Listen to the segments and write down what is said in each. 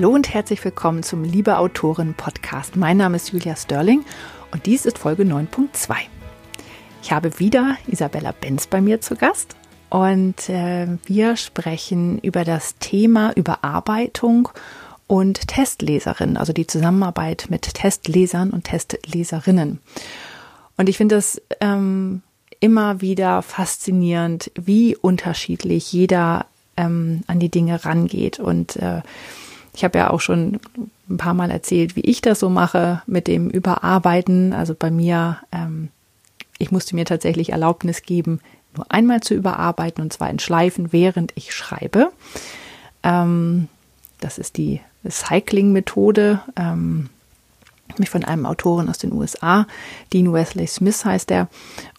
Hallo und herzlich willkommen zum Liebe Autoren Podcast. Mein Name ist Julia Sterling und dies ist Folge 9.2. Ich habe wieder Isabella Benz bei mir zu Gast und äh, wir sprechen über das Thema Überarbeitung und Testleserin, also die Zusammenarbeit mit Testlesern und Testleserinnen. Und ich finde es ähm, immer wieder faszinierend, wie unterschiedlich jeder ähm, an die Dinge rangeht. Und äh, ich habe ja auch schon ein paar Mal erzählt, wie ich das so mache mit dem Überarbeiten. Also bei mir, ähm, ich musste mir tatsächlich Erlaubnis geben, nur einmal zu überarbeiten und zwar in Schleifen, während ich schreibe. Ähm, das ist die Cycling-Methode, ähm, mich von einem Autoren aus den USA, Dean Wesley Smith heißt er.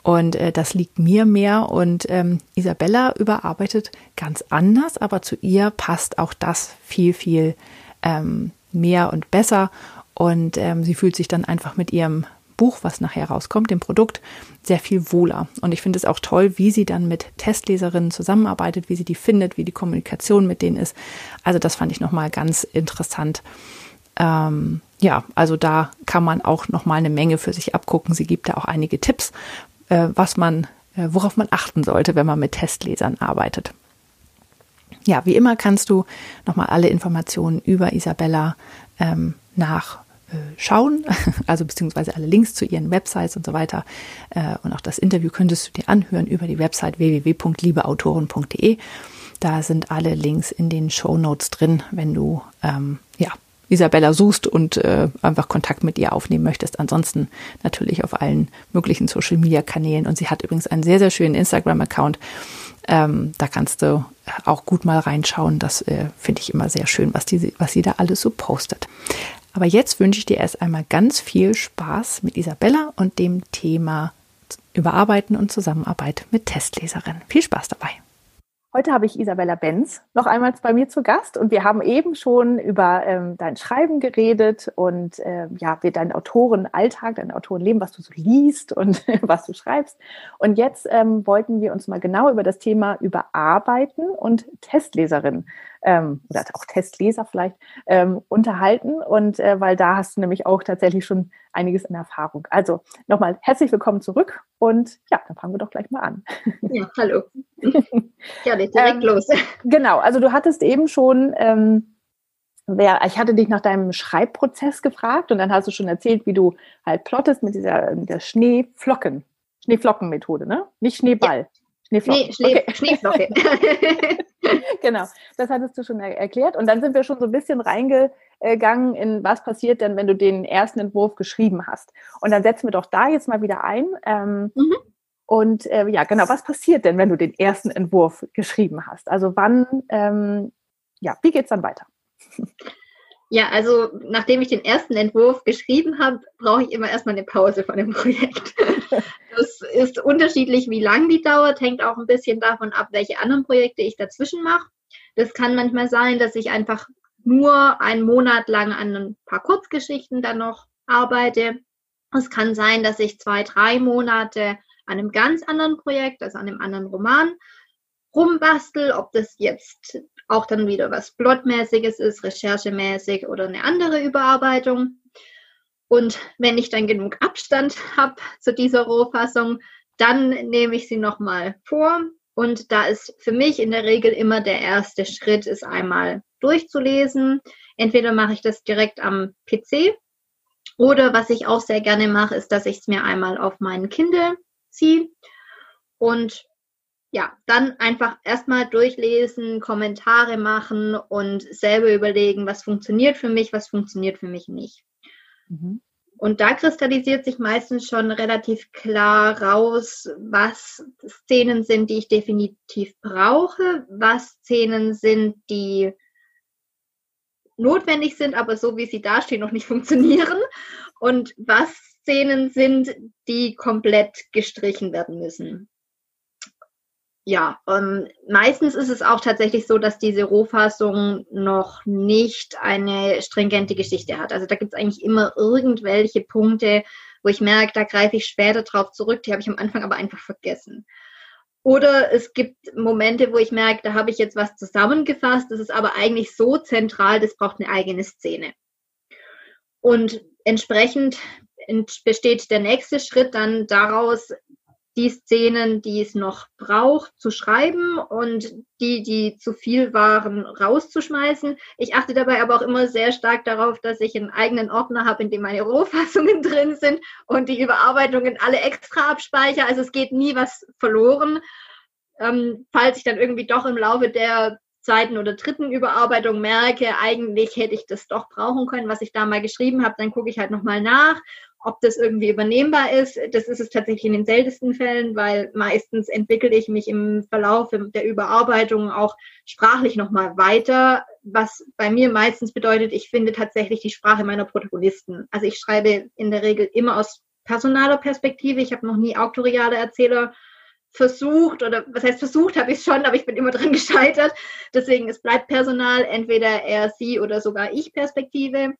Und äh, das liegt mir mehr. Und ähm, Isabella überarbeitet ganz anders, aber zu ihr passt auch das viel, viel ähm, mehr und besser. Und ähm, sie fühlt sich dann einfach mit ihrem Buch, was nachher rauskommt, dem Produkt, sehr viel wohler. Und ich finde es auch toll, wie sie dann mit Testleserinnen zusammenarbeitet, wie sie die findet, wie die Kommunikation mit denen ist. Also das fand ich nochmal ganz interessant. Ähm, ja, also da kann man auch nochmal eine Menge für sich abgucken. Sie gibt da auch einige Tipps, äh, was man, äh, worauf man achten sollte, wenn man mit Testlesern arbeitet. Ja, wie immer kannst du nochmal alle Informationen über Isabella ähm, nach schauen, also beziehungsweise alle Links zu ihren Websites und so weiter. Äh, und auch das Interview könntest du dir anhören über die Website www.liebeautoren.de. Da sind alle Links in den Show Notes drin, wenn du ähm, ja Isabella suchst und äh, einfach Kontakt mit ihr aufnehmen möchtest. Ansonsten natürlich auf allen möglichen Social Media Kanälen. Und sie hat übrigens einen sehr, sehr schönen Instagram-Account. Ähm, da kannst du auch gut mal reinschauen. Das äh, finde ich immer sehr schön, was, die, was sie da alles so postet. Aber jetzt wünsche ich dir erst einmal ganz viel Spaß mit Isabella und dem Thema Überarbeiten und Zusammenarbeit mit Testleserinnen. Viel Spaß dabei. Heute habe ich Isabella Benz noch einmal bei mir zu Gast und wir haben eben schon über ähm, dein Schreiben geredet und äh, ja, wie dein Autorenalltag, dein Autorenleben, was du so liest und was du schreibst. Und jetzt ähm, wollten wir uns mal genau über das Thema Überarbeiten und Testleserin ähm, oder auch Testleser vielleicht ähm, unterhalten. Und äh, weil da hast du nämlich auch tatsächlich schon einiges in Erfahrung. Also nochmal herzlich willkommen zurück und ja, dann fangen wir doch gleich mal an. Ja, hallo. ja, direkt ähm, los. Genau, also du hattest eben schon ähm, wer, ich hatte dich nach deinem Schreibprozess gefragt und dann hast du schon erzählt, wie du halt plottest mit dieser der Schneeflocken, Schneeflockenmethode, ne? Nicht Schneeball. Ja. Schneeflocke. Nee, Schnee, okay. Schneeflocke. genau, das hattest du schon er erklärt. Und dann sind wir schon so ein bisschen reingegangen in, was passiert denn, wenn du den ersten Entwurf geschrieben hast. Und dann setzen wir doch da jetzt mal wieder ein. Ähm, mhm. Und äh, ja, genau, was passiert denn, wenn du den ersten Entwurf geschrieben hast? Also wann, ähm, ja, wie geht es dann weiter? Ja, also nachdem ich den ersten Entwurf geschrieben habe, brauche ich immer erstmal eine Pause von dem Projekt. Das ist unterschiedlich, wie lang die dauert, hängt auch ein bisschen davon ab, welche anderen Projekte ich dazwischen mache. Das kann manchmal sein, dass ich einfach nur einen Monat lang an ein paar Kurzgeschichten dann noch arbeite. Es kann sein, dass ich zwei, drei Monate an einem ganz anderen Projekt, also an einem anderen Roman, rumbastel, ob das jetzt auch dann wieder was Plotmäßiges ist, recherchemäßig oder eine andere Überarbeitung. Und wenn ich dann genug Abstand habe zu dieser Rohfassung, dann nehme ich sie nochmal vor. Und da ist für mich in der Regel immer der erste Schritt, ist einmal durchzulesen. Entweder mache ich das direkt am PC oder was ich auch sehr gerne mache, ist, dass ich es mir einmal auf meinen Kindle ziehe und ja, dann einfach erstmal durchlesen, Kommentare machen und selber überlegen, was funktioniert für mich, was funktioniert für mich nicht. Mhm. Und da kristallisiert sich meistens schon relativ klar raus, was Szenen sind, die ich definitiv brauche, was Szenen sind, die notwendig sind, aber so wie sie dastehen, noch nicht funktionieren. Und was Szenen sind, die komplett gestrichen werden müssen ja, ähm, meistens ist es auch tatsächlich so, dass diese Rohfassung noch nicht eine stringente Geschichte hat. Also da gibt es eigentlich immer irgendwelche Punkte, wo ich merke, da greife ich später drauf zurück, die habe ich am Anfang aber einfach vergessen. Oder es gibt Momente, wo ich merke, da habe ich jetzt was zusammengefasst, das ist aber eigentlich so zentral, das braucht eine eigene Szene. Und entsprechend besteht der nächste Schritt dann daraus, die Szenen, die es noch braucht, zu schreiben und die, die zu viel waren, rauszuschmeißen. Ich achte dabei aber auch immer sehr stark darauf, dass ich einen eigenen Ordner habe, in dem meine Rohfassungen drin sind und die Überarbeitungen alle extra abspeichere. Also es geht nie was verloren. Ähm, falls ich dann irgendwie doch im Laufe der zweiten oder dritten Überarbeitung merke, eigentlich hätte ich das doch brauchen können, was ich da mal geschrieben habe, dann gucke ich halt nochmal nach ob das irgendwie übernehmbar ist, das ist es tatsächlich in den seltensten Fällen, weil meistens entwickle ich mich im Verlauf der Überarbeitung auch sprachlich nochmal weiter, was bei mir meistens bedeutet, ich finde tatsächlich die Sprache meiner Protagonisten. Also ich schreibe in der Regel immer aus personaler Perspektive. Ich habe noch nie auktoriale Erzähler versucht oder was heißt versucht habe ich schon, aber ich bin immer dran gescheitert. Deswegen es bleibt Personal, entweder er, sie oder sogar ich Perspektive.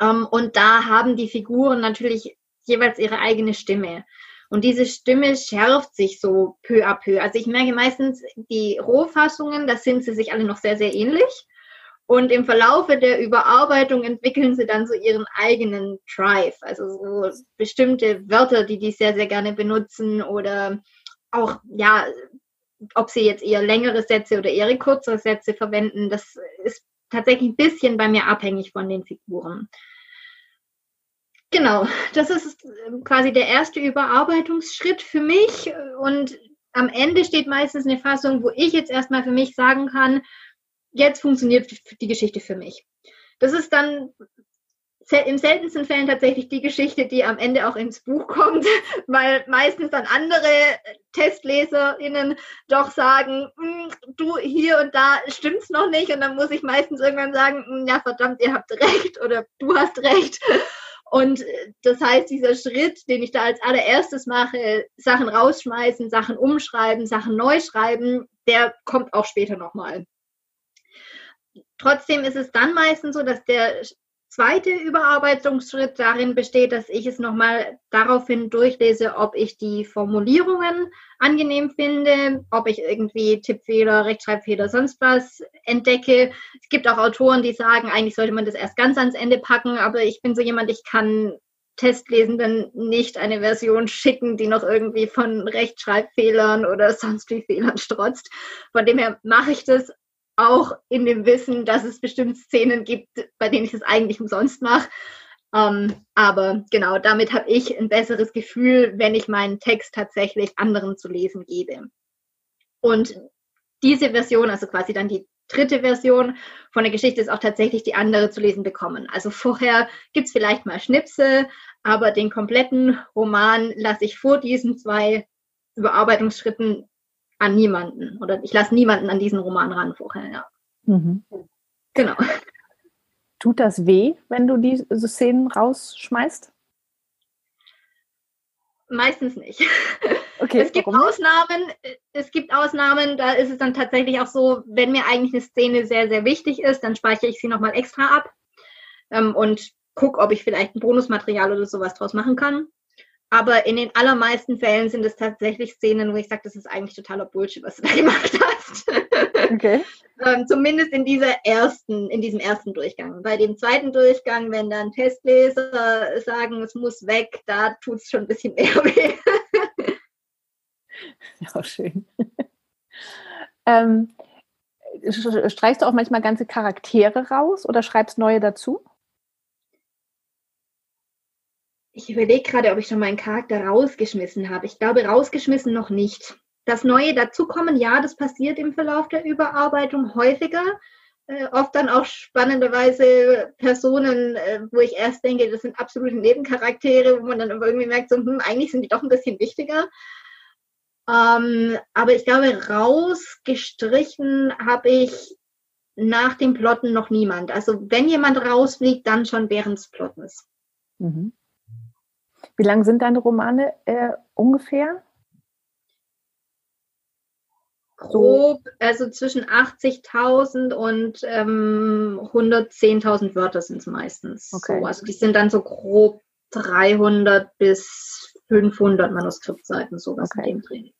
Ähm, und da haben die Figuren natürlich jeweils ihre eigene Stimme. Und diese Stimme schärft sich so peu à peu. Also ich merke meistens die Rohfassungen, da sind sie sich alle noch sehr, sehr ähnlich. Und im Verlaufe der Überarbeitung entwickeln sie dann so ihren eigenen Drive. Also so bestimmte Wörter, die die sehr, sehr gerne benutzen oder auch, ja, ob sie jetzt eher längere Sätze oder eher kürzere Sätze verwenden, das ist tatsächlich ein bisschen bei mir abhängig von den Figuren. Genau, das ist ähm, quasi der erste Überarbeitungsschritt für mich und am Ende steht meistens eine Fassung, wo ich jetzt erstmal für mich sagen kann, jetzt funktioniert die Geschichte für mich. Das ist dann in seltensten Fällen tatsächlich die Geschichte, die am Ende auch ins Buch kommt, weil meistens dann andere TestleserInnen doch sagen, hm, du hier und da stimmt's noch nicht und dann muss ich meistens irgendwann sagen, hm, ja verdammt, ihr habt recht oder du hast recht. Und das heißt, dieser Schritt, den ich da als allererstes mache, Sachen rausschmeißen, Sachen umschreiben, Sachen neu schreiben, der kommt auch später nochmal. Trotzdem ist es dann meistens so, dass der zweite Überarbeitungsschritt darin besteht, dass ich es nochmal daraufhin durchlese, ob ich die Formulierungen angenehm finde, ob ich irgendwie Tippfehler, Rechtschreibfehler, sonst was entdecke. Es gibt auch Autoren, die sagen, eigentlich sollte man das erst ganz ans Ende packen, aber ich bin so jemand, ich kann Testlesenden nicht eine Version schicken, die noch irgendwie von Rechtschreibfehlern oder sonst wie Fehlern strotzt. Von dem her mache ich das auch in dem Wissen, dass es bestimmt Szenen gibt, bei denen ich es eigentlich umsonst mache. Ähm, aber genau, damit habe ich ein besseres Gefühl, wenn ich meinen Text tatsächlich anderen zu lesen gebe. Und diese Version, also quasi dann die dritte Version von der Geschichte, ist auch tatsächlich die andere zu lesen bekommen. Also vorher gibt es vielleicht mal Schnipsel, aber den kompletten Roman lasse ich vor diesen zwei Überarbeitungsschritten an niemanden. Oder ich lasse niemanden an diesen Roman ran vorher, ja. Mhm. Genau. Tut das weh, wenn du diese Szenen rausschmeißt? Meistens nicht. Okay, es gibt warum? Ausnahmen, es gibt Ausnahmen, da ist es dann tatsächlich auch so, wenn mir eigentlich eine Szene sehr, sehr wichtig ist, dann speichere ich sie nochmal extra ab ähm, und gucke, ob ich vielleicht ein Bonusmaterial oder sowas draus machen kann. Aber in den allermeisten Fällen sind es tatsächlich Szenen, wo ich sage, das ist eigentlich totaler Bullshit, was du da gemacht hast. Okay. ähm, zumindest in dieser ersten, in diesem ersten Durchgang. Bei dem zweiten Durchgang, wenn dann Testleser sagen, es muss weg, da tut es schon ein bisschen mehr weh. ja, schön. ähm, streichst du auch manchmal ganze Charaktere raus oder schreibst neue dazu? Ich überlege gerade, ob ich schon meinen Charakter rausgeschmissen habe. Ich glaube, rausgeschmissen noch nicht. Das Neue dazukommen, ja, das passiert im Verlauf der Überarbeitung häufiger. Äh, oft dann auch spannenderweise Personen, äh, wo ich erst denke, das sind absolute Nebencharaktere, wo man dann irgendwie merkt, so, hm, eigentlich sind die doch ein bisschen wichtiger. Ähm, aber ich glaube, rausgestrichen habe ich nach dem Plotten noch niemand. Also wenn jemand rausfliegt, dann schon während des Plottens. Mhm. Wie lang sind deine Romane äh, ungefähr? Grob, also zwischen 80.000 und ähm, 110.000 Wörter sind es meistens. Okay. So, also die sind dann so grob 300 bis 500 Manuskriptseiten, sowas okay. in dem Dreh.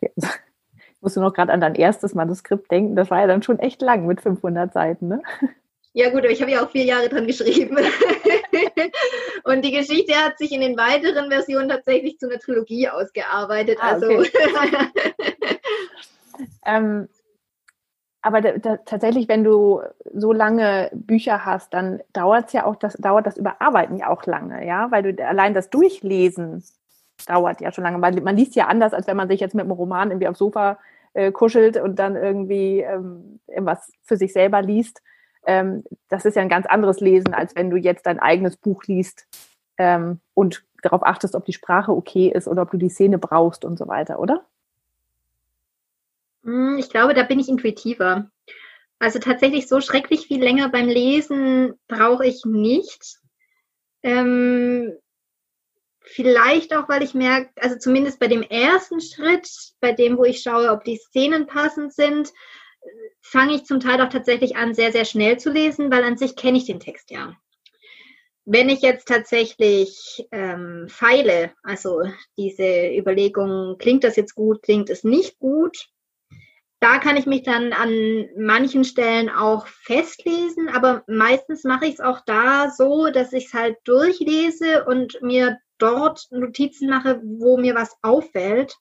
Ich musste noch gerade an dein erstes Manuskript denken. Das war ja dann schon echt lang mit 500 Seiten, ne? Ja gut, aber ich habe ja auch vier Jahre dran geschrieben. und die Geschichte hat sich in den weiteren Versionen tatsächlich zu einer Trilogie ausgearbeitet. Ah, also okay. ähm, aber da, da, tatsächlich, wenn du so lange Bücher hast, dann dauert es ja auch, das dauert das Überarbeiten ja auch lange, ja, weil du allein das Durchlesen dauert ja schon lange. Weil man liest ja anders, als wenn man sich jetzt mit einem Roman irgendwie aufs Sofa äh, kuschelt und dann irgendwie ähm, irgendwas für sich selber liest. Ähm, das ist ja ein ganz anderes Lesen, als wenn du jetzt dein eigenes Buch liest ähm, und darauf achtest, ob die Sprache okay ist oder ob du die Szene brauchst und so weiter, oder? Hm, ich glaube, da bin ich intuitiver. Also tatsächlich so schrecklich viel länger beim Lesen brauche ich nicht. Ähm, vielleicht auch, weil ich merke, also zumindest bei dem ersten Schritt, bei dem, wo ich schaue, ob die Szenen passend sind, fange ich zum Teil auch tatsächlich an, sehr, sehr schnell zu lesen, weil an sich kenne ich den Text ja. Wenn ich jetzt tatsächlich ähm, feile, also diese Überlegung, klingt das jetzt gut, klingt es nicht gut, da kann ich mich dann an manchen Stellen auch festlesen, aber meistens mache ich es auch da so, dass ich es halt durchlese und mir dort Notizen mache, wo mir was auffällt.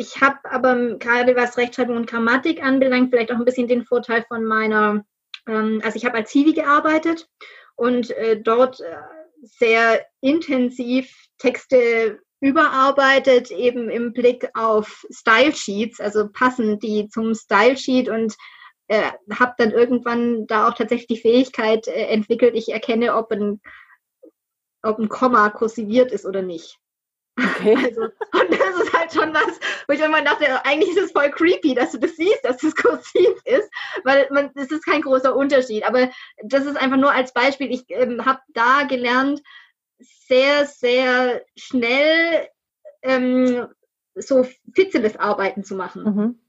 Ich habe aber gerade was Rechtschreibung und Grammatik anbelangt, vielleicht auch ein bisschen den Vorteil von meiner, ähm, also ich habe als Zivi gearbeitet und äh, dort äh, sehr intensiv Texte überarbeitet, eben im Blick auf Style Sheets, also passen die zum Style Sheet und äh, habe dann irgendwann da auch tatsächlich die Fähigkeit äh, entwickelt, ich erkenne, ob ein, ob ein Komma kursiviert ist oder nicht. Okay. Also, und das ist halt schon was, wo ich immer dachte, eigentlich ist es voll creepy, dass du das siehst, dass das kursiv ist, weil man, es ist kein großer Unterschied. Aber das ist einfach nur als Beispiel. Ich ähm, habe da gelernt, sehr, sehr schnell ähm, so fitzeles Arbeiten zu machen. Mhm.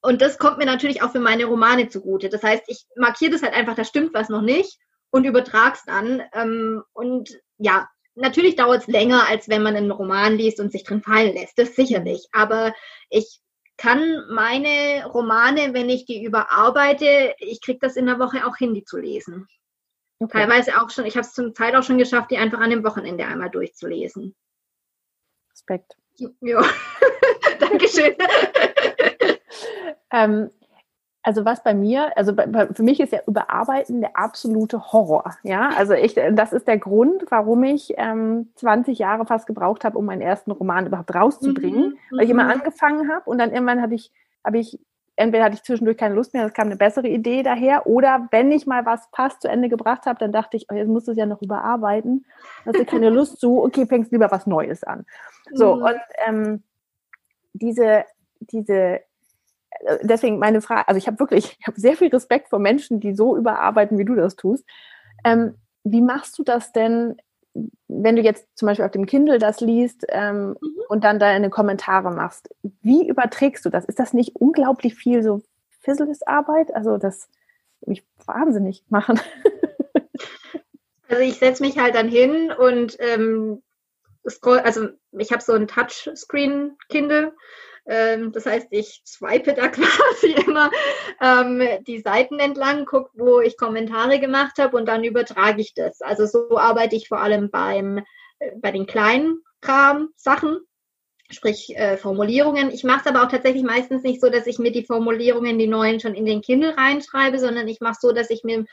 Und das kommt mir natürlich auch für meine Romane zugute. Das heißt, ich markiere das halt einfach, da stimmt was noch nicht und übertrag's dann. Ähm, und ja, natürlich dauert es länger, als wenn man einen Roman liest und sich drin fallen lässt. Das sicherlich. Aber ich kann meine Romane, wenn ich die überarbeite, ich kriege das in der Woche auch hin, die zu lesen. Okay. Teilweise auch schon, ich habe es zum Teil auch schon geschafft, die einfach an dem Wochenende einmal durchzulesen. Respekt. Ja, Dankeschön. ähm, also was bei mir, also bei, für mich ist ja Überarbeiten der absolute Horror. Ja, also ich, das ist der Grund, warum ich ähm, 20 Jahre fast gebraucht habe, um meinen ersten Roman überhaupt rauszubringen, mhm, weil ich immer mhm. angefangen habe und dann irgendwann habe ich, habe ich entweder hatte ich zwischendurch keine Lust mehr, es kam eine bessere Idee daher, oder wenn ich mal was fast zu Ende gebracht habe, dann dachte ich, oh, jetzt musst du es ja noch überarbeiten, hast du keine Lust zu, okay, fängst lieber was Neues an. So, mhm. und ähm, diese, diese, deswegen meine Frage, also ich habe wirklich, ich habe sehr viel Respekt vor Menschen, die so überarbeiten, wie du das tust. Ähm, wie machst du das denn wenn du jetzt zum Beispiel auf dem Kindle das liest ähm, mhm. und dann deine Kommentare machst, wie überträgst du das? Ist das nicht unglaublich viel so Fizzles-Arbeit? Also das mich wahnsinnig machen. also ich setze mich halt dann hin und ähm, scroll, also ich habe so ein Touchscreen-Kindle das heißt, ich swipe da quasi immer ähm, die Seiten entlang, gucke, wo ich Kommentare gemacht habe und dann übertrage ich das. Also so arbeite ich vor allem beim, äh, bei den kleinen Kram-Sachen, sprich äh, Formulierungen. Ich mache es aber auch tatsächlich meistens nicht so, dass ich mir die Formulierungen, die neuen, schon in den Kindle reinschreibe, sondern ich mache so, dass ich mir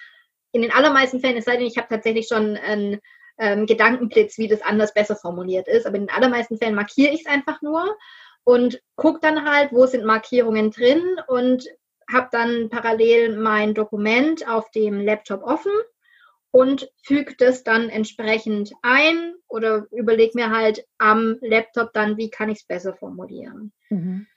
in den allermeisten Fällen, es sei denn, ich habe tatsächlich schon einen ähm, Gedankenblitz, wie das anders besser formuliert ist, aber in den allermeisten Fällen markiere ich es einfach nur und gucke dann halt, wo sind Markierungen drin und habe dann parallel mein Dokument auf dem Laptop offen und füge das dann entsprechend ein oder überlege mir halt am Laptop dann, wie kann ich es besser formulieren. Mhm.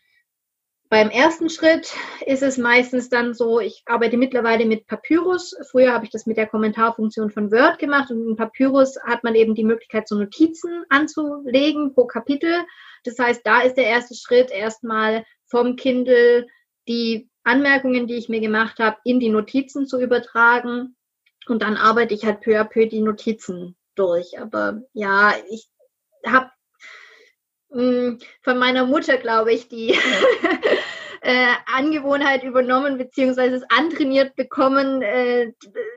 Beim ersten Schritt ist es meistens dann so, ich arbeite mittlerweile mit Papyrus. Früher habe ich das mit der Kommentarfunktion von Word gemacht und in Papyrus hat man eben die Möglichkeit, so Notizen anzulegen pro Kapitel. Das heißt, da ist der erste Schritt erstmal vom Kindle die Anmerkungen, die ich mir gemacht habe, in die Notizen zu übertragen. Und dann arbeite ich halt peu à peu die Notizen durch. Aber ja, ich habe von meiner Mutter, glaube ich, die äh, Angewohnheit übernommen beziehungsweise es antrainiert bekommen, äh,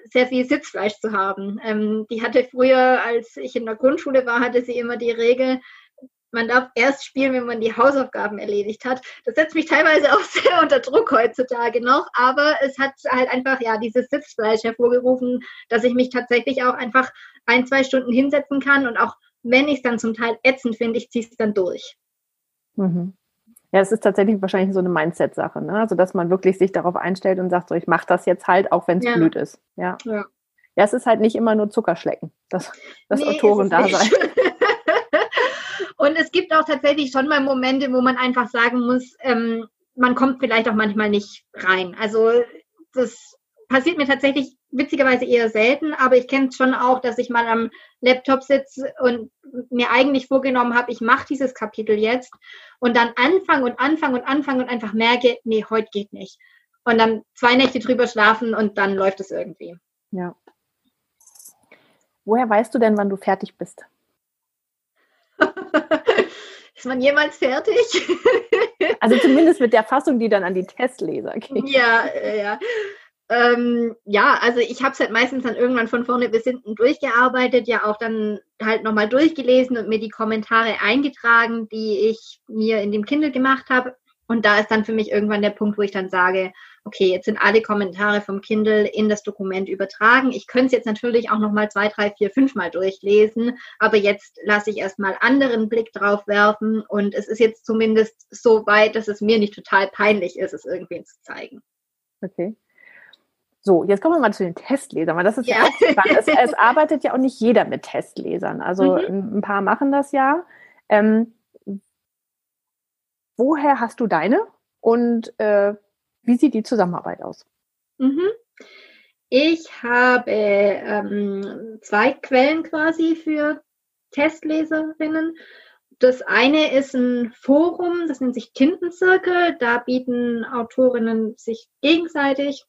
sehr viel Sitzfleisch zu haben. Ähm, die hatte früher, als ich in der Grundschule war, hatte sie immer die Regel, man darf erst spielen, wenn man die Hausaufgaben erledigt hat. Das setzt mich teilweise auch sehr unter Druck heutzutage noch, aber es hat halt einfach ja dieses Sitzfleisch hervorgerufen, dass ich mich tatsächlich auch einfach ein, zwei Stunden hinsetzen kann und auch wenn ich es dann zum Teil ätzend finde, ich ziehe es dann durch. Mhm. Ja, es ist tatsächlich wahrscheinlich so eine Mindset-Sache, ne? Also dass man wirklich sich darauf einstellt und sagt, so ich mache das jetzt halt, auch wenn es ja. blöd ist. Ja. ja. Ja, es ist halt nicht immer nur Zuckerschlecken, das, das nee, Autoren da sein. und es gibt auch tatsächlich schon mal Momente, wo man einfach sagen muss, ähm, man kommt vielleicht auch manchmal nicht rein. Also das passiert mir tatsächlich witzigerweise eher selten, aber ich kenne es schon auch, dass ich mal am Laptop sitze und mir eigentlich vorgenommen habe, ich mache dieses Kapitel jetzt und dann anfange und anfange und anfange und einfach merke, nee, heute geht nicht. Und dann zwei Nächte drüber schlafen und dann läuft es irgendwie. Ja. Woher weißt du denn, wann du fertig bist? Ist man jemals fertig? also zumindest mit der Fassung, die dann an die Testleser geht. Ja, ja. Ähm, ja, also ich habe es halt meistens dann irgendwann von vorne bis hinten durchgearbeitet, ja auch dann halt nochmal durchgelesen und mir die Kommentare eingetragen, die ich mir in dem Kindle gemacht habe. Und da ist dann für mich irgendwann der Punkt, wo ich dann sage, okay, jetzt sind alle Kommentare vom Kindle in das Dokument übertragen. Ich könnte es jetzt natürlich auch nochmal zwei, drei, vier, fünf Mal durchlesen, aber jetzt lasse ich erstmal anderen Blick drauf werfen und es ist jetzt zumindest so weit, dass es mir nicht total peinlich ist, es irgendwen zu zeigen. Okay. So, jetzt kommen wir mal zu den Testlesern, weil das ist ja, ja auch spannend. Es, es, arbeitet ja auch nicht jeder mit Testlesern. Also mhm. ein paar machen das ja. Ähm, woher hast du deine und äh, wie sieht die Zusammenarbeit aus? Mhm. Ich habe ähm, zwei Quellen quasi für Testleserinnen. Das eine ist ein Forum, das nennt sich Tintenzirkel. Da bieten Autorinnen sich gegenseitig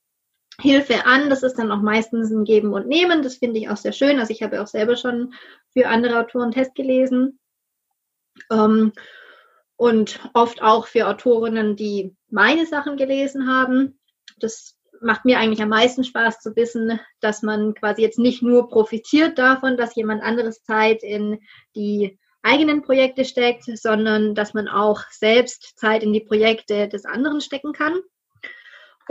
Hilfe an. Das ist dann auch meistens ein Geben und Nehmen. Das finde ich auch sehr schön. Also ich habe auch selber schon für andere Autoren Test gelesen. Ähm, und oft auch für Autorinnen, die meine Sachen gelesen haben. Das macht mir eigentlich am meisten Spaß zu wissen, dass man quasi jetzt nicht nur profitiert davon, dass jemand anderes Zeit in die eigenen Projekte steckt, sondern dass man auch selbst Zeit in die Projekte des anderen stecken kann.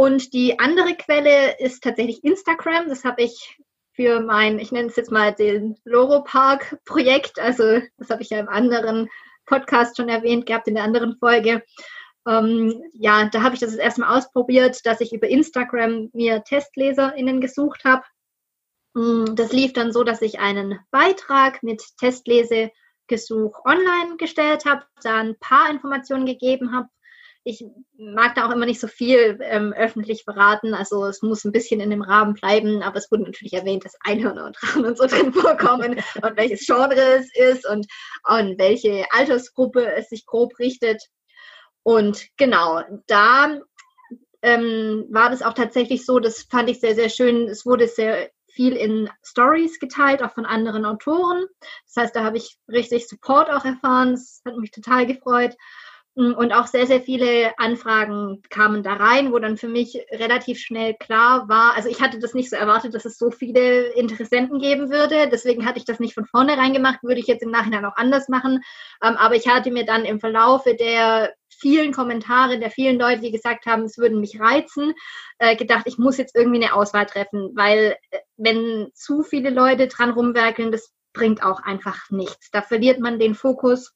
Und die andere Quelle ist tatsächlich Instagram. Das habe ich für mein, ich nenne es jetzt mal den Loro Park Projekt. Also das habe ich ja im anderen Podcast schon erwähnt gehabt, in der anderen Folge. Ähm, ja, da habe ich das erstmal ausprobiert, dass ich über Instagram mir TestleserInnen gesucht habe. Mm, das lief dann so, dass ich einen Beitrag mit Testlesegesuch online gestellt habe, da ein paar Informationen gegeben habe ich mag da auch immer nicht so viel ähm, öffentlich verraten. Also es muss ein bisschen in dem Rahmen bleiben, aber es wurde natürlich erwähnt, dass Einhörner und Drachen und so drin vorkommen und welches Genre es ist und an welche Altersgruppe es sich grob richtet. Und genau, da ähm, war das auch tatsächlich so, das fand ich sehr, sehr schön. Es wurde sehr viel in Stories geteilt, auch von anderen Autoren. Das heißt, da habe ich richtig Support auch erfahren. Das hat mich total gefreut. Und auch sehr, sehr viele Anfragen kamen da rein, wo dann für mich relativ schnell klar war, also ich hatte das nicht so erwartet, dass es so viele Interessenten geben würde. Deswegen hatte ich das nicht von vornherein gemacht, würde ich jetzt im Nachhinein auch anders machen. Ähm, aber ich hatte mir dann im Verlaufe der vielen Kommentare, der vielen Leute, die gesagt haben, es würden mich reizen, äh, gedacht, ich muss jetzt irgendwie eine Auswahl treffen, weil äh, wenn zu viele Leute dran rumwerkeln, das bringt auch einfach nichts. Da verliert man den Fokus.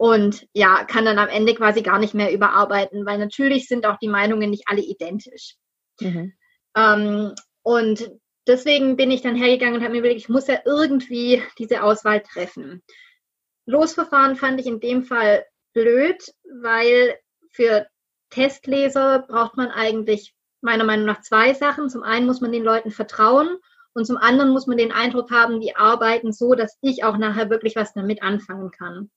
Und ja, kann dann am Ende quasi gar nicht mehr überarbeiten, weil natürlich sind auch die Meinungen nicht alle identisch. Mhm. Ähm, und deswegen bin ich dann hergegangen und habe mir überlegt, ich muss ja irgendwie diese Auswahl treffen. Losverfahren fand ich in dem Fall blöd, weil für Testleser braucht man eigentlich meiner Meinung nach zwei Sachen. Zum einen muss man den Leuten vertrauen und zum anderen muss man den Eindruck haben, die arbeiten so, dass ich auch nachher wirklich was damit anfangen kann.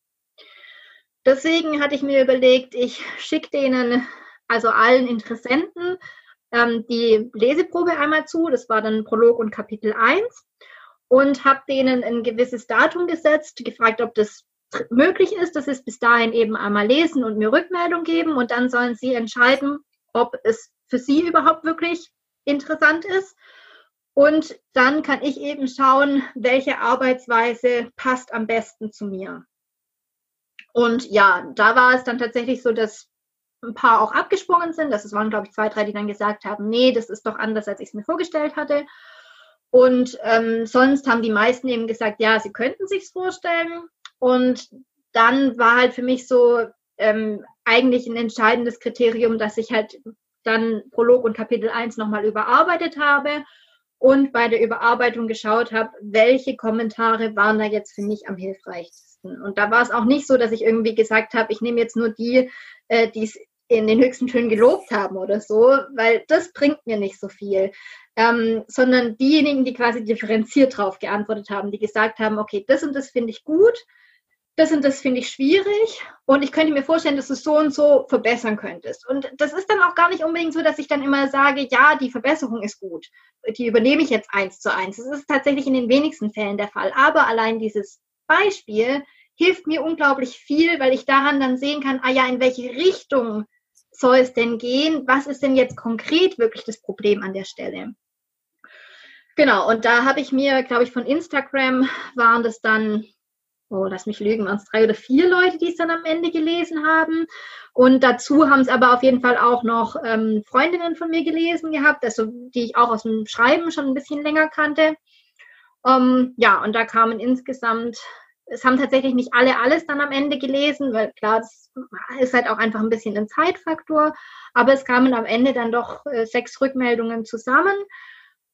Deswegen hatte ich mir überlegt, ich schicke denen, also allen Interessenten, ähm, die Leseprobe einmal zu. Das war dann Prolog und Kapitel 1 und habe denen ein gewisses Datum gesetzt, gefragt, ob das möglich ist, dass sie es bis dahin eben einmal lesen und mir Rückmeldung geben und dann sollen sie entscheiden, ob es für sie überhaupt wirklich interessant ist. Und dann kann ich eben schauen, welche Arbeitsweise passt am besten zu mir. Und ja, da war es dann tatsächlich so, dass ein paar auch abgesprungen sind. Das waren, glaube ich, zwei, drei, die dann gesagt haben, nee, das ist doch anders, als ich es mir vorgestellt hatte. Und ähm, sonst haben die meisten eben gesagt, ja, sie könnten sich's vorstellen. Und dann war halt für mich so ähm, eigentlich ein entscheidendes Kriterium, dass ich halt dann Prolog und Kapitel 1 nochmal überarbeitet habe und bei der Überarbeitung geschaut habe, welche Kommentare waren da jetzt für mich am hilfreichsten. Und da war es auch nicht so, dass ich irgendwie gesagt habe, ich nehme jetzt nur die, äh, die es in den höchsten Tönen gelobt haben oder so, weil das bringt mir nicht so viel. Ähm, sondern diejenigen, die quasi differenziert drauf geantwortet haben, die gesagt haben, okay, das und das finde ich gut, das und das finde ich schwierig und ich könnte mir vorstellen, dass du es so und so verbessern könntest. Und das ist dann auch gar nicht unbedingt so, dass ich dann immer sage, ja, die Verbesserung ist gut. Die übernehme ich jetzt eins zu eins. Das ist tatsächlich in den wenigsten Fällen der Fall. Aber allein dieses Beispiel hilft mir unglaublich viel, weil ich daran dann sehen kann, ah ja, in welche Richtung soll es denn gehen? Was ist denn jetzt konkret wirklich das Problem an der Stelle? Genau, und da habe ich mir, glaube ich, von Instagram waren das dann oh, lass mich lügen, waren es drei oder vier Leute, die es dann am Ende gelesen haben. Und dazu haben es aber auf jeden Fall auch noch ähm, Freundinnen von mir gelesen gehabt, also die ich auch aus dem Schreiben schon ein bisschen länger kannte. Ähm, ja, und da kamen insgesamt, es haben tatsächlich nicht alle alles dann am Ende gelesen, weil klar, das ist halt auch einfach ein bisschen ein Zeitfaktor, aber es kamen am Ende dann doch äh, sechs Rückmeldungen zusammen.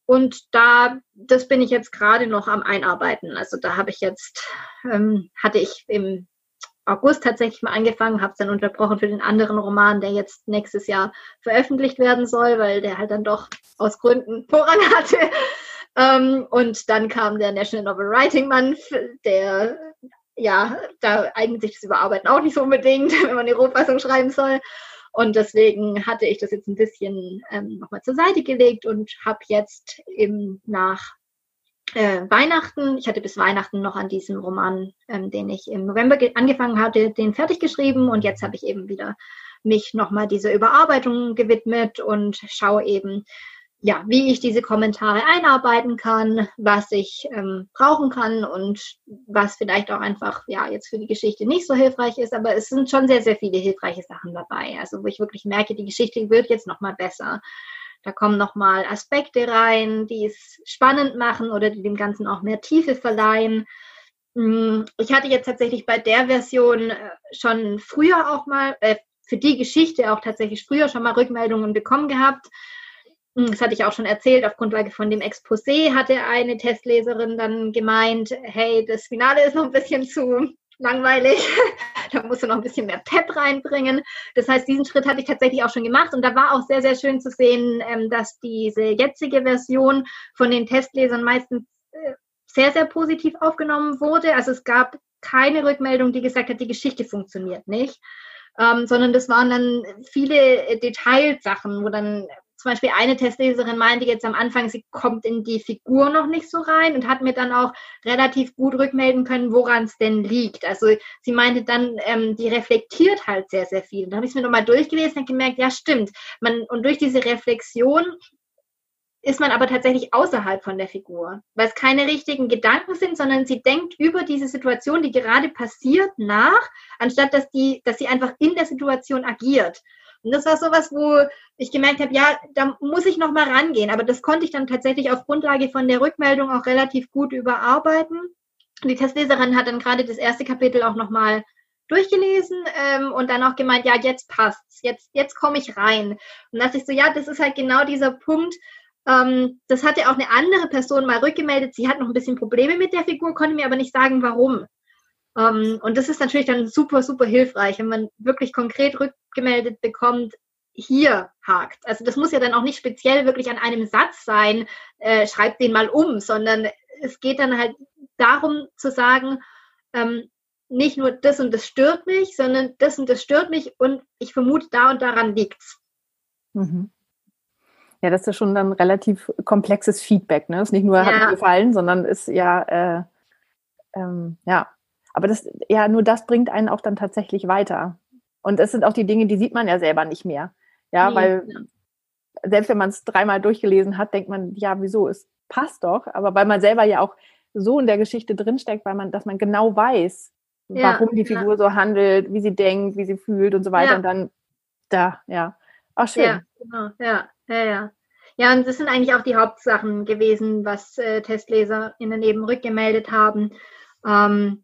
Und da, das bin ich jetzt gerade noch am Einarbeiten. Also da habe ich jetzt, ähm, hatte ich im August tatsächlich mal angefangen, habe es dann unterbrochen für den anderen Roman, der jetzt nächstes Jahr veröffentlicht werden soll, weil der halt dann doch aus Gründen Vorrang hatte. Ähm, und dann kam der National Novel Writing Month, der ja, da eignet sich das Überarbeiten auch nicht so unbedingt, wenn man die Rohfassung schreiben soll. Und deswegen hatte ich das jetzt ein bisschen ähm, nochmal zur Seite gelegt und habe jetzt eben nach äh, Weihnachten, ich hatte bis Weihnachten noch an diesem Roman, ähm, den ich im November angefangen hatte, den fertig geschrieben und jetzt habe ich eben wieder mich nochmal dieser Überarbeitung gewidmet und schaue eben, ja, wie ich diese Kommentare einarbeiten kann, was ich ähm, brauchen kann und was vielleicht auch einfach, ja, jetzt für die Geschichte nicht so hilfreich ist, aber es sind schon sehr, sehr viele hilfreiche Sachen dabei. Also wo ich wirklich merke, die Geschichte wird jetzt nochmal besser. Da kommen nochmal Aspekte rein, die es spannend machen oder die dem Ganzen auch mehr Tiefe verleihen. Hm, ich hatte jetzt tatsächlich bei der Version äh, schon früher auch mal, äh, für die Geschichte auch tatsächlich früher schon mal Rückmeldungen bekommen gehabt das hatte ich auch schon erzählt, auf Grundlage von dem Exposé hatte eine Testleserin dann gemeint, hey, das Finale ist noch ein bisschen zu langweilig, da musst du noch ein bisschen mehr Pep reinbringen. Das heißt, diesen Schritt hatte ich tatsächlich auch schon gemacht und da war auch sehr, sehr schön zu sehen, ähm, dass diese jetzige Version von den Testlesern meistens äh, sehr, sehr positiv aufgenommen wurde. Also es gab keine Rückmeldung, die gesagt hat, die Geschichte funktioniert nicht. Ähm, sondern das waren dann viele Detailsachen, wo dann zum Beispiel eine Testleserin meinte jetzt am Anfang, sie kommt in die Figur noch nicht so rein und hat mir dann auch relativ gut rückmelden können, woran es denn liegt. Also sie meinte dann, ähm, die reflektiert halt sehr, sehr viel. Da habe ich es mir nochmal durchgelesen und gemerkt, ja stimmt. Man, und durch diese Reflexion ist man aber tatsächlich außerhalb von der Figur, weil es keine richtigen Gedanken sind, sondern sie denkt über diese Situation, die gerade passiert, nach, anstatt dass die, dass sie einfach in der Situation agiert. Und das war sowas, wo ich gemerkt habe, ja, da muss ich noch mal rangehen. Aber das konnte ich dann tatsächlich auf Grundlage von der Rückmeldung auch relativ gut überarbeiten. Die Testleserin hat dann gerade das erste Kapitel auch noch mal durchgelesen ähm, und dann auch gemeint, ja, jetzt passt's, jetzt, jetzt komme ich rein. Und dass ich so, ja, das ist halt genau dieser Punkt, ähm, das hatte auch eine andere Person mal rückgemeldet. Sie hat noch ein bisschen Probleme mit der Figur, konnte mir aber nicht sagen, warum. Ähm, und das ist natürlich dann super, super hilfreich, wenn man wirklich konkret rückgemeldet bekommt, hier hakt. Also das muss ja dann auch nicht speziell wirklich an einem Satz sein, äh, schreib den mal um, sondern es geht dann halt darum zu sagen, ähm, nicht nur das und das stört mich, sondern das und das stört mich und ich vermute, da und daran liegt's. Mhm. Ja, das ist schon dann relativ komplexes Feedback, ne? Ist nicht nur ja. hat mir gefallen, sondern ist ja, äh, ähm, ja, aber das, ja, nur das bringt einen auch dann tatsächlich weiter. Und das sind auch die Dinge, die sieht man ja selber nicht mehr. Ja, nee, weil ja. selbst wenn man es dreimal durchgelesen hat, denkt man, ja, wieso, es passt doch. Aber weil man selber ja auch so in der Geschichte drinsteckt, weil man, dass man genau weiß, ja, warum die Figur ja. so handelt, wie sie denkt, wie sie fühlt und so weiter. Und dann da, ja. Auch schön. Ja, genau. Ja, ja, ja. Ja, und das sind eigentlich auch die Hauptsachen gewesen, was äh, TestleserInnen eben rückgemeldet haben. Ähm,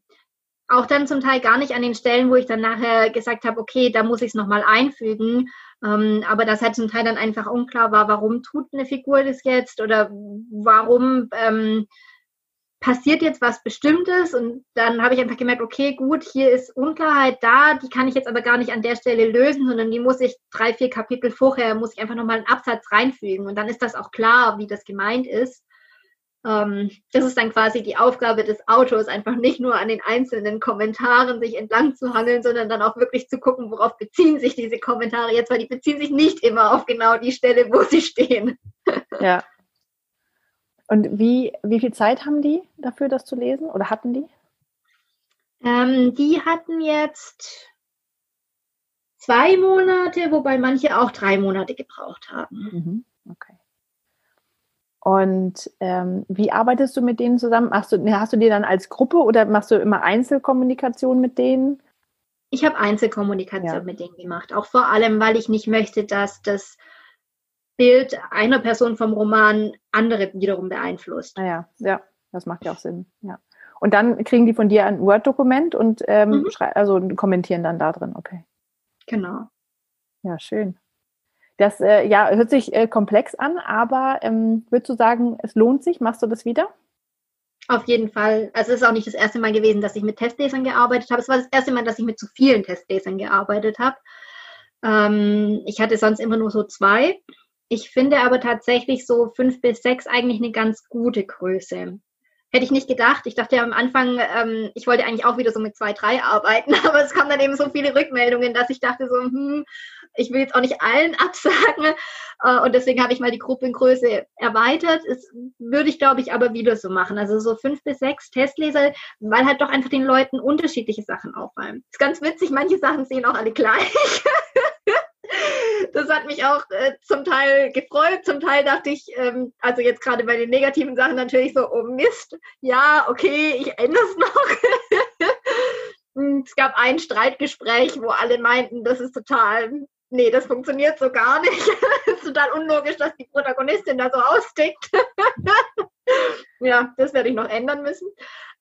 auch dann zum Teil gar nicht an den Stellen, wo ich dann nachher gesagt habe, okay, da muss ich es nochmal einfügen. Ähm, aber das halt zum Teil dann einfach unklar war, warum tut eine Figur das jetzt oder warum ähm, passiert jetzt was Bestimmtes und dann habe ich einfach gemerkt, okay, gut, hier ist Unklarheit da, die kann ich jetzt aber gar nicht an der Stelle lösen, sondern die muss ich drei, vier Kapitel vorher, muss ich einfach nochmal einen Absatz reinfügen und dann ist das auch klar, wie das gemeint ist. Ähm, das ist dann quasi die Aufgabe des Autors, einfach nicht nur an den einzelnen Kommentaren sich entlang zu hangeln, sondern dann auch wirklich zu gucken, worauf beziehen sich diese Kommentare jetzt, weil die beziehen sich nicht immer auf genau die Stelle, wo sie stehen. Ja, und wie, wie viel Zeit haben die dafür, das zu lesen? Oder hatten die? Ähm, die hatten jetzt zwei Monate, wobei manche auch drei Monate gebraucht haben. Mhm. Und ähm, wie arbeitest du mit denen zusammen? Machst du, hast du die dann als Gruppe oder machst du immer Einzelkommunikation mit denen? Ich habe Einzelkommunikation ja. mit denen gemacht, auch vor allem, weil ich nicht möchte, dass das Bild einer Person vom Roman andere wiederum beeinflusst. Ah ja, ja, das macht ja auch Sinn. Ja. Und dann kriegen die von dir ein Word-Dokument und ähm, mhm. also kommentieren dann da drin, okay. Genau. Ja, schön. Das äh, ja, hört sich äh, komplex an, aber ähm, würdest du sagen, es lohnt sich? Machst du das wieder? Auf jeden Fall. Also es ist auch nicht das erste Mal gewesen, dass ich mit Testlesern gearbeitet habe. Es war das erste Mal, dass ich mit zu vielen Testlesern gearbeitet habe. Ähm, ich hatte sonst immer nur so zwei. Ich finde aber tatsächlich so fünf bis sechs eigentlich eine ganz gute Größe. Hätte ich nicht gedacht. Ich dachte ja am Anfang, ähm, ich wollte eigentlich auch wieder so mit zwei, drei arbeiten, aber es kamen dann eben so viele Rückmeldungen, dass ich dachte so, hm, ich will jetzt auch nicht allen absagen. Äh, und deswegen habe ich mal die Gruppengröße erweitert. Das würde ich, glaube ich, aber wieder so machen. Also so fünf bis sechs Testleser, weil halt doch einfach den Leuten unterschiedliche Sachen auffallen. Ist ganz witzig, manche Sachen sehen auch alle gleich. das hat mich auch äh, zum Teil gefreut, zum Teil dachte ich, ähm, also jetzt gerade bei den negativen Sachen natürlich so, oh Mist, ja, okay, ich ändere es noch. es gab ein Streitgespräch, wo alle meinten, das ist total, nee, das funktioniert so gar nicht. Es ist total unlogisch, dass die Protagonistin da so austickt. ja, das werde ich noch ändern müssen.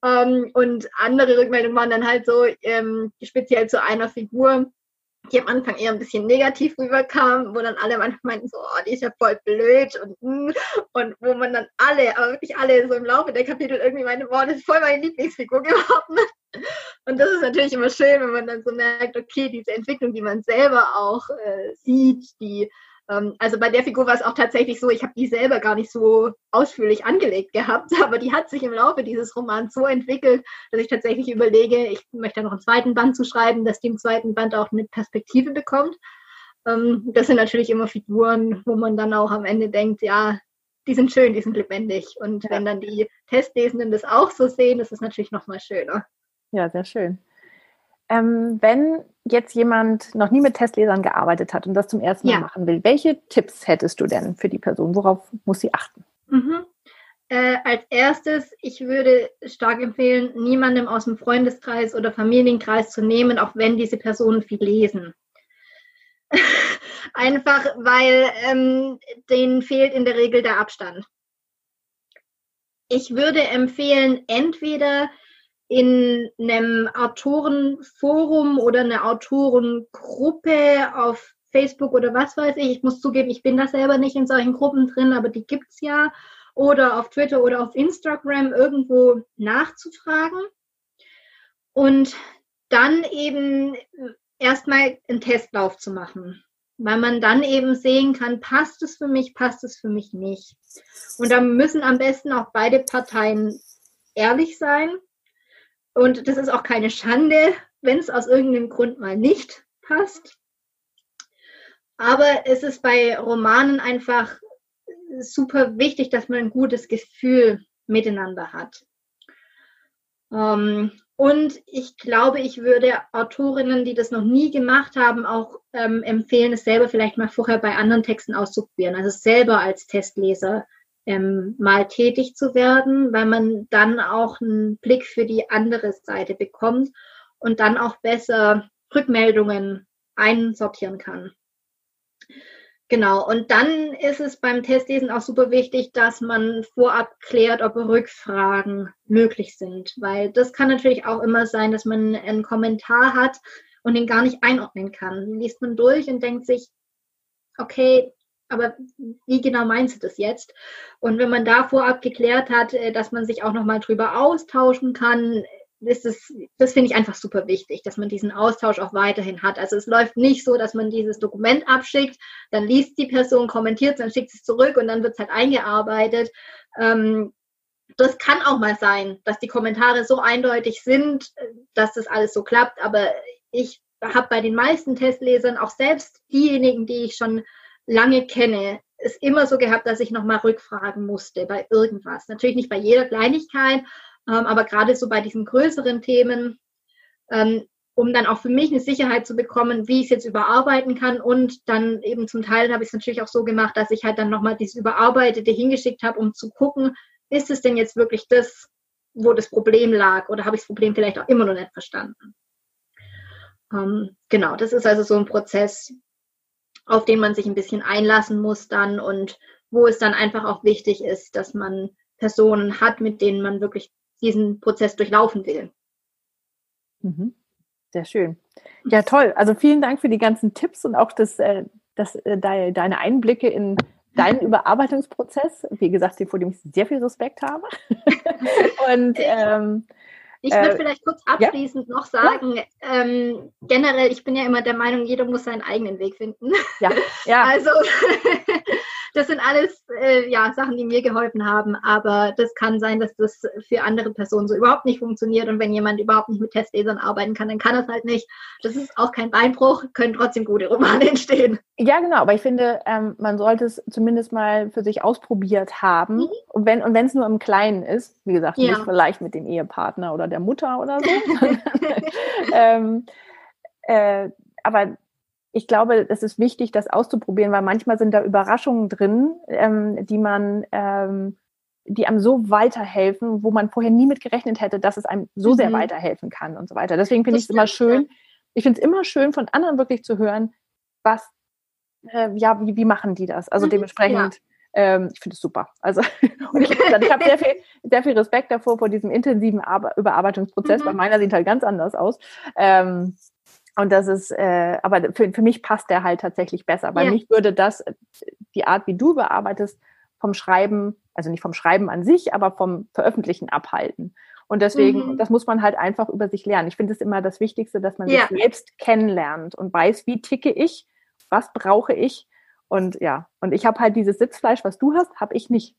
Ähm, und andere Rückmeldungen waren dann halt so, ähm, speziell zu einer Figur, die am Anfang eher ein bisschen negativ rüberkam, wo dann alle manchmal meinten, so, oh, die ist ja voll blöd und, hm, und wo man dann alle, aber wirklich alle so im Laufe der Kapitel irgendwie meinte, boah, das ist voll meine Lieblingsfigur geworden. Und das ist natürlich immer schön, wenn man dann so merkt, okay, diese Entwicklung, die man selber auch äh, sieht, die also bei der Figur war es auch tatsächlich so, ich habe die selber gar nicht so ausführlich angelegt gehabt, aber die hat sich im Laufe dieses Romans so entwickelt, dass ich tatsächlich überlege, ich möchte noch einen zweiten Band zu schreiben, dass die im zweiten Band auch eine Perspektive bekommt. Ähm, das sind natürlich immer Figuren, wo man dann auch am Ende denkt, ja, die sind schön, die sind lebendig. Und ja. wenn dann die Testlesenden das auch so sehen, ist es natürlich noch mal schöner. Ja, sehr schön. Ähm, wenn jetzt jemand noch nie mit Testlesern gearbeitet hat und das zum ersten Mal ja. machen will, welche Tipps hättest du denn für die Person? Worauf muss sie achten? Mhm. Äh, als erstes, ich würde stark empfehlen, niemandem aus dem Freundeskreis oder Familienkreis zu nehmen, auch wenn diese Personen viel lesen. Einfach weil ähm, denen fehlt in der Regel der Abstand. Ich würde empfehlen, entweder in einem Autorenforum oder einer Autorengruppe auf Facebook oder was weiß ich. Ich muss zugeben, ich bin da selber nicht in solchen Gruppen drin, aber die gibt es ja. Oder auf Twitter oder auf Instagram irgendwo nachzufragen. Und dann eben erstmal einen Testlauf zu machen. Weil man dann eben sehen kann, passt es für mich, passt es für mich nicht. Und da müssen am besten auch beide Parteien ehrlich sein und das ist auch keine Schande, wenn es aus irgendeinem Grund mal nicht passt. Aber es ist bei Romanen einfach super wichtig, dass man ein gutes Gefühl miteinander hat. Ähm, Und ich glaube, ich würde Autorinnen, die das noch nie gemacht haben, auch ähm, empfehlen, es selber vielleicht mal vorher bei anderen Texten auszuprobieren. Also selber als Testleser ähm, mal tätig zu werden, weil man dann auch einen Blick für die andere Seite bekommt und dann auch besser Rückmeldungen einsortieren kann. Genau, und dann ist es beim Testlesen auch super wichtig, dass man vorab klärt, ob Rückfragen möglich sind, weil das kann natürlich auch immer sein, dass man einen Kommentar hat und den gar nicht einordnen kann. Liest man durch und denkt sich, okay, aber wie genau meinst du das jetzt? Und wenn man da vorab geklärt hat, äh, dass man sich auch nochmal drüber austauschen kann, ist es, das finde ich einfach super wichtig, dass man diesen Austausch auch weiterhin hat. Also es läuft nicht so, dass man dieses Dokument abschickt, dann liest die Person, kommentiert, dann schickt es zurück und dann wird es halt eingearbeitet. Ähm, das kann auch mal sein, dass die Kommentare so eindeutig sind, dass das alles so klappt. Aber ich habe bei den meisten Testlesern, auch selbst diejenigen, die ich schon lange kenne, es immer so gehabt, dass ich nochmal rückfragen musste bei irgendwas. Natürlich nicht bei jeder Kleinigkeit, ähm, aber gerade so bei diesen größeren Themen, ähm, um dann auch für mich eine Sicherheit zu bekommen, wie ich es jetzt überarbeiten kann. Und dann eben zum Teil habe ich es natürlich auch so gemacht, dass ich halt dann nochmal dieses Überarbeitete hingeschickt habe, um zu gucken, ist es denn jetzt wirklich das, wo das Problem lag oder habe ich das Problem vielleicht auch immer noch nicht verstanden. Ähm, genau, das ist also so ein Prozess, auf den man sich ein bisschen einlassen muss dann und wo es dann einfach auch wichtig ist, dass man Personen hat, mit denen man wirklich diesen Prozess durchlaufen will. Mhm. Sehr schön. Ja, toll. Also vielen Dank für die ganzen Tipps und auch das, äh, das, äh, deine Einblicke in deinen Überarbeitungsprozess. Wie gesagt, vor dem ich sehr viel Respekt habe. und ähm, ich würde äh, vielleicht kurz abschließend ja? noch sagen, ja. ähm, generell, ich bin ja immer der Meinung, jeder muss seinen eigenen Weg finden. Ja, ja. Also das sind alles äh, ja, Sachen, die mir geholfen haben. Aber das kann sein, dass das für andere Personen so überhaupt nicht funktioniert. Und wenn jemand überhaupt nicht mit Testlesern arbeiten kann, dann kann das halt nicht. Das ist auch kein Beinbruch, können trotzdem gute Romane entstehen. Ja, genau. Aber ich finde, ähm, man sollte es zumindest mal für sich ausprobiert haben. Mhm. Und wenn und es nur im Kleinen ist, wie gesagt, ja. nicht vielleicht mit dem Ehepartner oder der Mutter oder so. ähm, äh, aber ich glaube, es ist wichtig, das auszuprobieren, weil manchmal sind da Überraschungen drin, ähm, die man, ähm, die einem so weiterhelfen, wo man vorher nie mit gerechnet hätte, dass es einem so mhm. sehr weiterhelfen kann und so weiter. Deswegen finde ich es immer schön. Ja. Ich finde es immer schön, von anderen wirklich zu hören, was, äh, ja, wie, wie machen die das? Also mhm, dementsprechend. Ja. Ähm, ich finde es super. Also, und ich, ich habe sehr viel, sehr viel Respekt davor vor diesem intensiven Ar Überarbeitungsprozess. Mhm. Bei meiner sieht halt ganz anders aus. Ähm, und das ist, äh, aber für, für mich passt der halt tatsächlich besser. Weil ja. mich würde das, die Art, wie du bearbeitest, vom Schreiben, also nicht vom Schreiben an sich, aber vom Veröffentlichen abhalten. Und deswegen, mhm. das muss man halt einfach über sich lernen. Ich finde es immer das Wichtigste, dass man ja. sich selbst kennenlernt und weiß, wie ticke ich, was brauche ich. Und ja, und ich habe halt dieses Sitzfleisch, was du hast, habe ich nicht.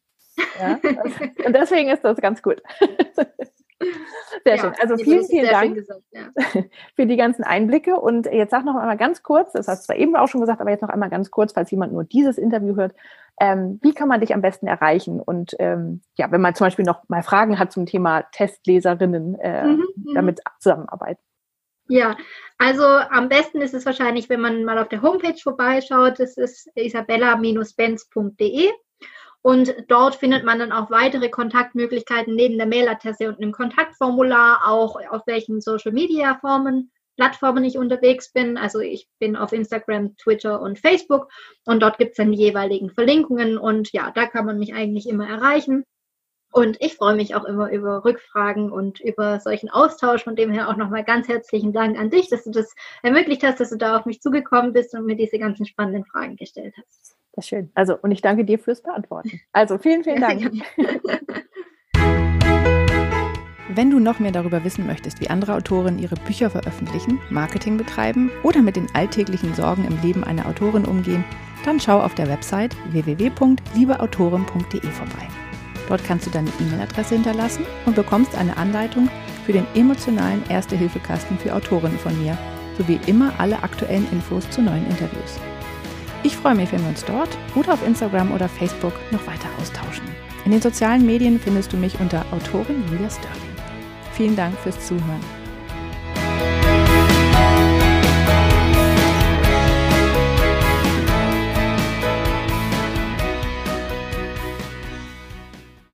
Ja? und deswegen ist das ganz gut. Sehr ja, schön. Also vielen, vielen Dank gesagt, ja. für die ganzen Einblicke. Und jetzt sag noch einmal ganz kurz, das hast du zwar eben auch schon gesagt, aber jetzt noch einmal ganz kurz, falls jemand nur dieses Interview hört. Ähm, wie kann man dich am besten erreichen? Und ähm, ja, wenn man zum Beispiel noch mal Fragen hat zum Thema Testleserinnen, äh, mhm, mhm. damit zusammenarbeiten. Ja, also am besten ist es wahrscheinlich, wenn man mal auf der Homepage vorbeischaut. Das ist isabella-benz.de. Und dort findet man dann auch weitere Kontaktmöglichkeiten neben der Mailadresse und einem Kontaktformular, auch auf welchen Social Media Formen, Plattformen ich unterwegs bin. Also ich bin auf Instagram, Twitter und Facebook und dort gibt es dann die jeweiligen Verlinkungen und ja, da kann man mich eigentlich immer erreichen. Und ich freue mich auch immer über Rückfragen und über solchen Austausch. Von dem her auch nochmal ganz herzlichen Dank an dich, dass du das ermöglicht hast, dass du da auf mich zugekommen bist und mir diese ganzen spannenden Fragen gestellt hast. Das ist schön. Also, und ich danke dir fürs Beantworten. Also, vielen, vielen Dank. Wenn du noch mehr darüber wissen möchtest, wie andere Autoren ihre Bücher veröffentlichen, Marketing betreiben oder mit den alltäglichen Sorgen im Leben einer Autorin umgehen, dann schau auf der Website www.liebeautorin.de vorbei. Dort kannst du deine E-Mail-Adresse hinterlassen und bekommst eine Anleitung für den emotionalen Erste-Hilfe-Kasten für Autorinnen von mir, sowie immer alle aktuellen Infos zu neuen Interviews. Ich freue mich, wenn wir uns dort oder auf Instagram oder Facebook noch weiter austauschen. In den sozialen Medien findest du mich unter Autorin Julia Sterling. Vielen Dank fürs Zuhören.